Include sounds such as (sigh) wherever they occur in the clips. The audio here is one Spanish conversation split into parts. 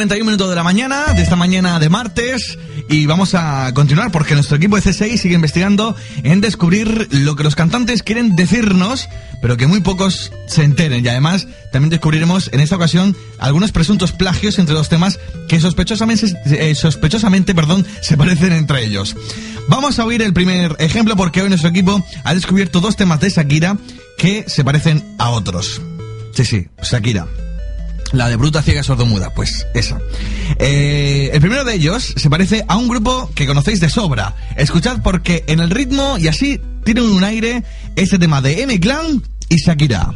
41 minutos de la mañana, de esta mañana de martes, y vamos a continuar porque nuestro equipo de C6 sigue investigando en descubrir lo que los cantantes quieren decirnos, pero que muy pocos se enteren. Y además también descubriremos en esta ocasión algunos presuntos plagios entre dos temas que sospechosamente, eh, sospechosamente perdón, se parecen entre ellos. Vamos a oír el primer ejemplo porque hoy nuestro equipo ha descubierto dos temas de Shakira que se parecen a otros. Sí, sí, Shakira. La de Bruta Ciega Sordomuda, pues esa. Eh, el primero de ellos se parece a un grupo que conocéis de sobra. Escuchad porque en el ritmo y así tienen un aire este tema de M Clan y Shakira.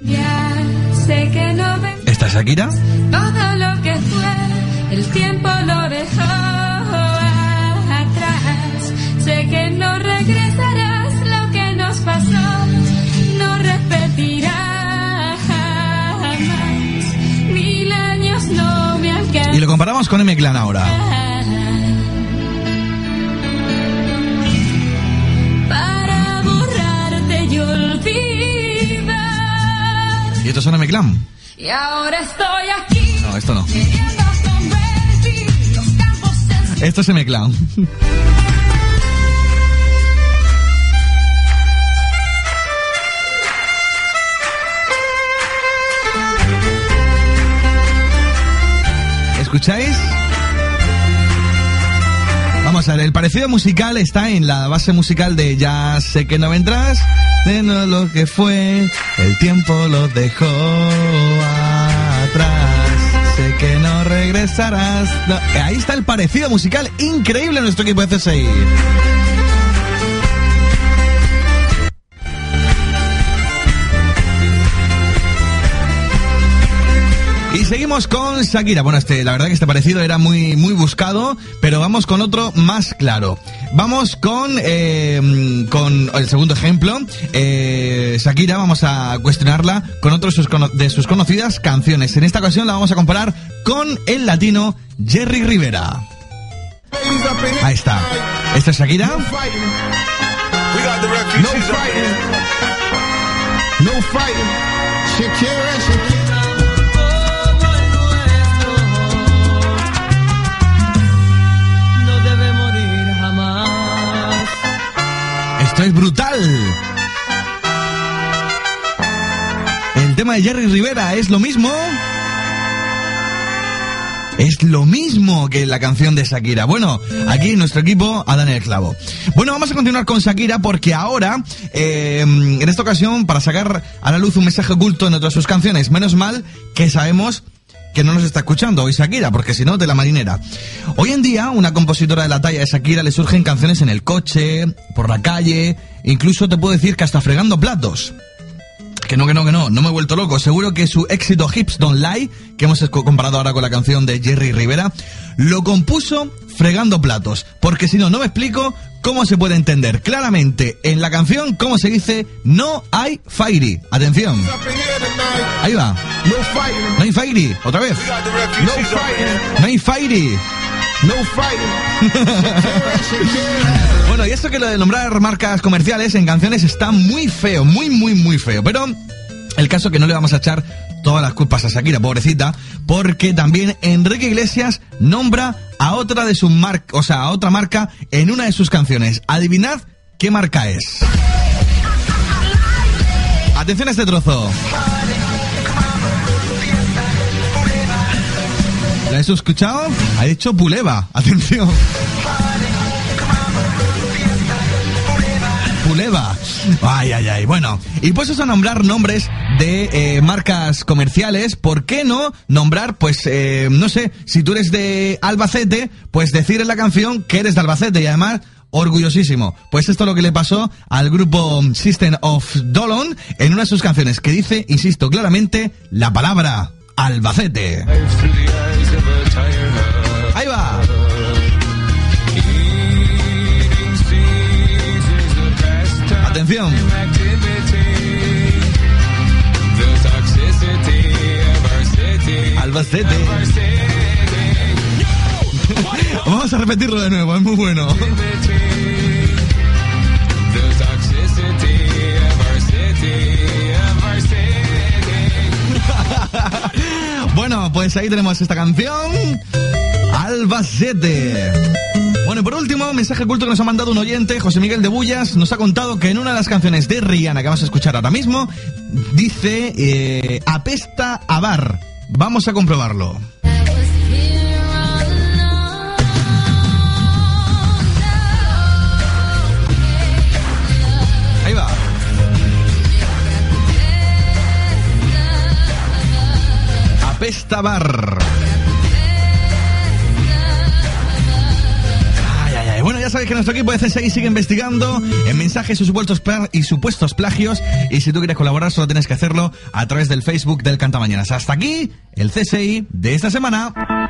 Ya sé que no ¿Esta es Shakira? Todo lo que fue, el tiempo lo dejó comparamos con M Clan ahora. Para borrarte y olvidar. ¿Y esto son M Clan? Y ahora estoy aquí. No, esto no. Esto es M Clan. (laughs) ¿Escucháis? Vamos a ver, el parecido musical está en la base musical de Ya sé que no vendrás, de no lo que fue, el tiempo lo dejó atrás, sé que no regresarás. Ahí está el parecido musical increíble en nuestro equipo de CSI. Seguimos con Shakira. Bueno, este, la verdad que este parecido era muy, muy buscado, pero vamos con otro más claro. Vamos con, eh, con el segundo ejemplo. Eh, Shakira, vamos a cuestionarla con otro de sus conocidas canciones. En esta ocasión la vamos a comparar con el latino Jerry Rivera. Ahí está. ¿Esta es Shakira? No fighting. No fighting. Shakira, Shakira. Tema de Jerry Rivera es lo mismo. Es lo mismo que la canción de Shakira. Bueno, aquí nuestro equipo ha dado el clavo. Bueno, vamos a continuar con Shakira porque ahora, eh, en esta ocasión, para sacar a la luz un mensaje oculto en otras sus canciones, menos mal que sabemos que no nos está escuchando hoy Shakira, porque si no, de la marinera. Hoy en día, una compositora de la talla de Shakira le surgen canciones en el coche, por la calle, incluso te puedo decir que hasta fregando platos. Que no, que no, que no, no me he vuelto loco. Seguro que su éxito Hips Don't Lie, que hemos comparado ahora con la canción de Jerry Rivera, lo compuso fregando platos. Porque si no, no me explico cómo se puede entender claramente en la canción cómo se dice no hay fairy. Atención, ahí va. No hay fairy, otra vez. No hay fairy. No. (laughs) Bueno, y esto que lo de nombrar marcas comerciales en canciones está muy feo, muy, muy, muy feo. Pero el caso que no le vamos a echar todas las culpas a Shakira, pobrecita, porque también Enrique Iglesias nombra a otra de sus marcas, o sea, a otra marca en una de sus canciones. Adivinad qué marca es. Atención a este trozo. ¿La has escuchado? Ha dicho Puleva. Atención. Puleva. Ay, ay, ay. Bueno, y puestos a nombrar nombres de eh, marcas comerciales, ¿por qué no nombrar, pues, eh, no sé, si tú eres de Albacete, pues decir en la canción que eres de Albacete y además orgullosísimo. Pues esto es lo que le pasó al grupo System of Dolon en una de sus canciones que dice, insisto, claramente la palabra Albacete. Ahí va. Atención. Albacete. (laughs) Vamos a repetirlo de nuevo, es muy bueno. (laughs) Bueno, pues ahí tenemos esta canción. Albacete. Bueno, y por último, mensaje culto que nos ha mandado un oyente, José Miguel de Bullas, nos ha contado que en una de las canciones de Rihanna que vamos a escuchar ahora mismo, dice eh, apesta a bar. Vamos a comprobarlo. Apesta a bar. Ay, ay, ay. Bueno, ya sabéis que nuestro equipo de CSI sigue investigando en mensajes y supuestos, y supuestos plagios. Y si tú quieres colaborar, solo tienes que hacerlo a través del Facebook del Cantamañanas. Hasta aquí el CSI de esta semana.